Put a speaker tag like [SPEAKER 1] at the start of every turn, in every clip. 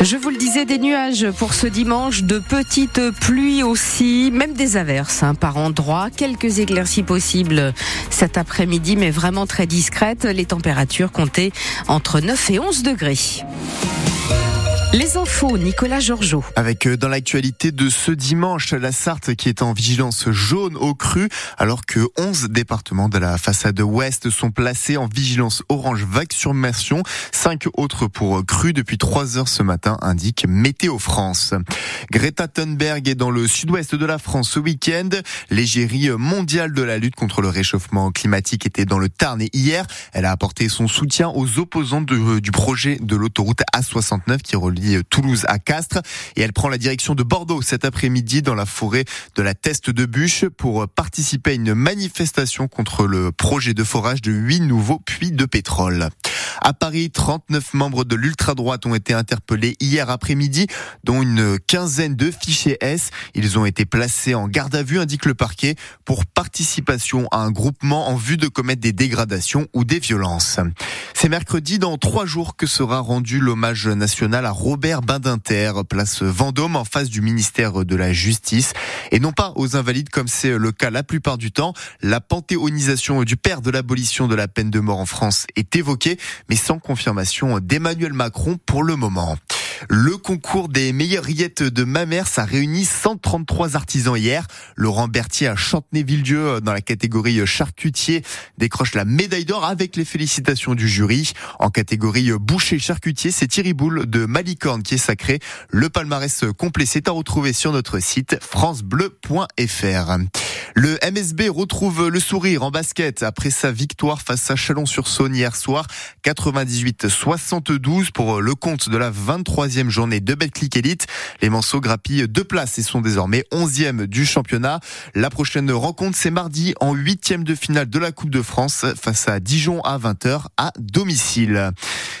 [SPEAKER 1] Je vous le disais, des nuages pour ce dimanche, de petites pluies aussi, même des averses hein, par endroits, quelques éclaircies possibles cet après-midi, mais vraiment très discrètes. Les températures comptaient entre 9 et 11 degrés. Les infos, Nicolas Georgeot.
[SPEAKER 2] Avec euh, dans l'actualité de ce dimanche, la Sarthe qui est en vigilance jaune au cru, alors que 11 départements de la façade ouest sont placés en vigilance orange vague submersion. Cinq autres pour cru depuis 3 heures ce matin, indique Météo France. Greta Thunberg est dans le sud-ouest de la France ce week-end. L'égérie mondiale de la lutte contre le réchauffement climatique était dans le Tarn et hier, elle a apporté son soutien aux opposants du projet de l'autoroute A69 qui relie Toulouse à Castres et elle prend la direction de Bordeaux cet après-midi dans la forêt de la Teste de Bûche pour participer à une manifestation contre le projet de forage de huit nouveaux puits de pétrole. À Paris, 39 membres de l'ultra-droite ont été interpellés hier après-midi, dont une quinzaine de fichiers S. Ils ont été placés en garde à vue, indique le parquet, pour participation à un groupement en vue de commettre des dégradations ou des violences. C'est mercredi, dans trois jours, que sera rendu l'hommage national à Robert Badinter, place Vendôme, en face du ministère de la Justice. Et non pas aux invalides, comme c'est le cas la plupart du temps. La panthéonisation du père de l'abolition de la peine de mort en France est évoquée, mais sans confirmation d'Emmanuel Macron pour le moment. Le concours des meilleures rillettes de ma mère, ça réunit 133 artisans hier. Laurent Berthier à Chantenay-Villedieu dans la catégorie charcutier décroche la médaille d'or avec les félicitations du jury. En catégorie boucher charcutier, c'est Thierry Boule de Malicorne qui est sacré. Le palmarès complet c'est à retrouver sur notre site francebleu.fr. Le MSB retrouve le sourire en basket après sa victoire face à Chalon-sur-Saône hier soir. 98-72 pour le compte de la 23e journée de Betclic Elite. Les Manceaux grappillent deux places et sont désormais 11e du championnat. La prochaine rencontre, c'est mardi en huitième de finale de la Coupe de France face à Dijon à 20h à domicile.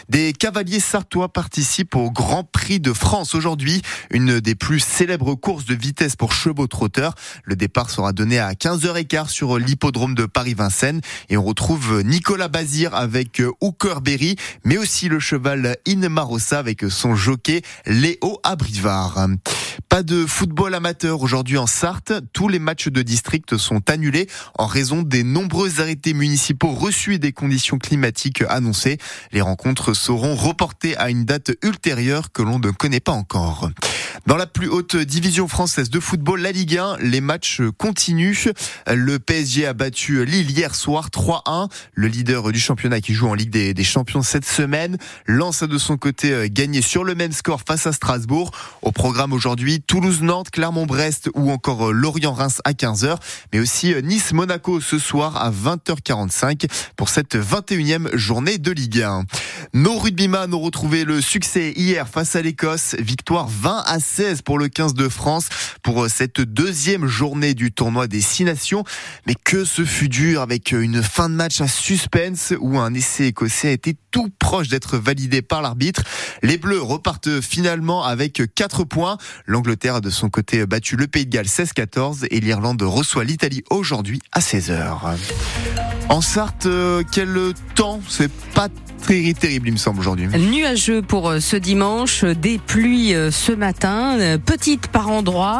[SPEAKER 2] Des cavaliers sartois participent au Grand Prix de France aujourd'hui, une des plus célèbres courses de vitesse pour chevaux trotteurs. Le départ sera donné à 15h15 sur l'hippodrome de Paris-Vincennes et on retrouve Nicolas Bazir avec Hooker Berry, mais aussi le cheval Inmarossa avec son jockey Léo Abrivard. Pas de football amateur aujourd'hui en Sarthe. Tous les matchs de district sont annulés en raison des nombreux arrêtés municipaux reçus et des conditions climatiques annoncées. Les rencontres seront reportées à une date ultérieure que l'on ne connaît pas encore. Dans la plus haute division française de football, la Ligue 1, les matchs continuent. Le PSG a battu Lille hier soir 3-1. Le leader du championnat qui joue en Ligue des, Champions cette semaine lance de son côté gagné sur le même score face à Strasbourg. Au programme aujourd'hui, Toulouse-Nantes, Clermont-Brest ou encore euh, Lorient-Reims à 15h, mais aussi euh, Nice-Monaco ce soir à 20h45 pour cette 21e journée de Ligue 1. Nos rugbyman ont retrouvé le succès hier face à l'Écosse. Victoire 20 à 16 pour le 15 de France pour euh, cette deuxième journée du tournoi des Six Nations. Mais que ce fut dur avec une fin de match à suspense où un essai écossais a été tout proche d'être validé par l'arbitre. Les Bleus repartent finalement avec 4 points. A de son côté battu le Pays de Galles 16-14 et l'Irlande reçoit l'Italie aujourd'hui à 16h. En Sarthe, euh, quel temps? C'est pas très terrible, il me semble, aujourd'hui.
[SPEAKER 1] Nuageux pour euh, ce dimanche, des pluies euh, ce matin, petites par endroits.